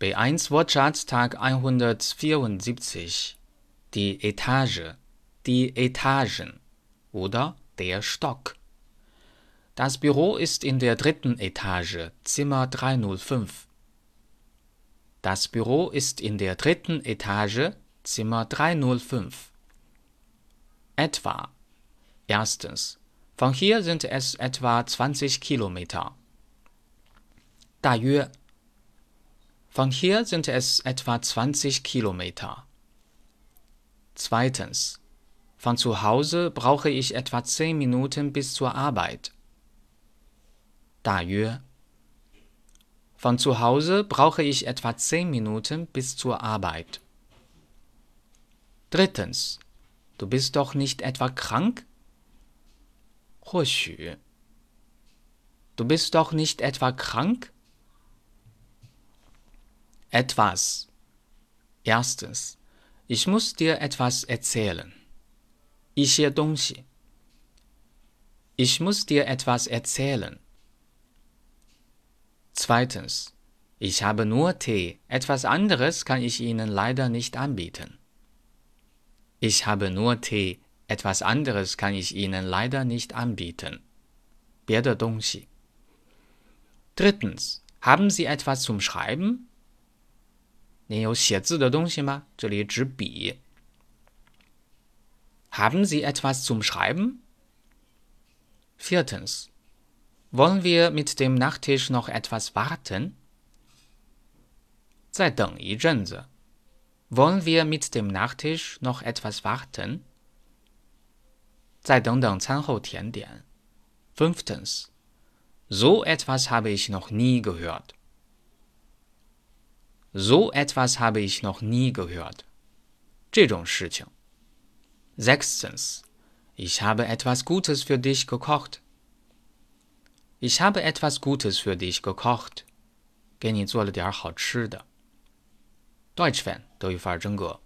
B1 Wortschatz Tag 174. Die Etage, die Etagen oder der Stock. Das Büro ist in der dritten Etage, Zimmer 305. Das Büro ist in der dritten Etage, Zimmer 305. Etwa. Erstens. Von hier sind es etwa 20 Kilometer. 大约 Von hier sind es etwa 20 Kilometer. Zweitens. Von zu Hause brauche ich etwa 10 Minuten bis zur Arbeit. 大约 Von zu Hause brauche ich etwa 10 Minuten bis zur Arbeit. Drittens. Du bist doch nicht etwa krank? 或许 Du bist doch nicht etwa krank? Etwas. Erstens. Ich muss dir etwas erzählen. 一些东西。Ich muss dir etwas erzählen. Zweitens. Ich habe nur Tee. Etwas anderes kann ich Ihnen leider nicht anbieten. Ich habe nur Tee. Etwas anderes kann ich Ihnen leider nicht anbieten. 别的东西。Drittens. Haben Sie etwas zum Schreiben? 您有写字的东西吗？这里指笔。Haben Sie etwas zum Schreiben? Viertens. Wollen wir mit dem Nachtisch noch etwas warten? 再等一阵子。Wollen wir mit dem Nachtisch noch etwas warten? 再等等餐后甜点。Fünftens. So etwas habe ich noch nie gehört. So etwas habe ich noch nie gehört. 这种事情。Sechstens. Ich habe etwas Gutes für dich gekocht. Ich habe etwas Gutes für dich gekocht. 给你做了点好吃的。Deutsch Fan 德语范儿真格。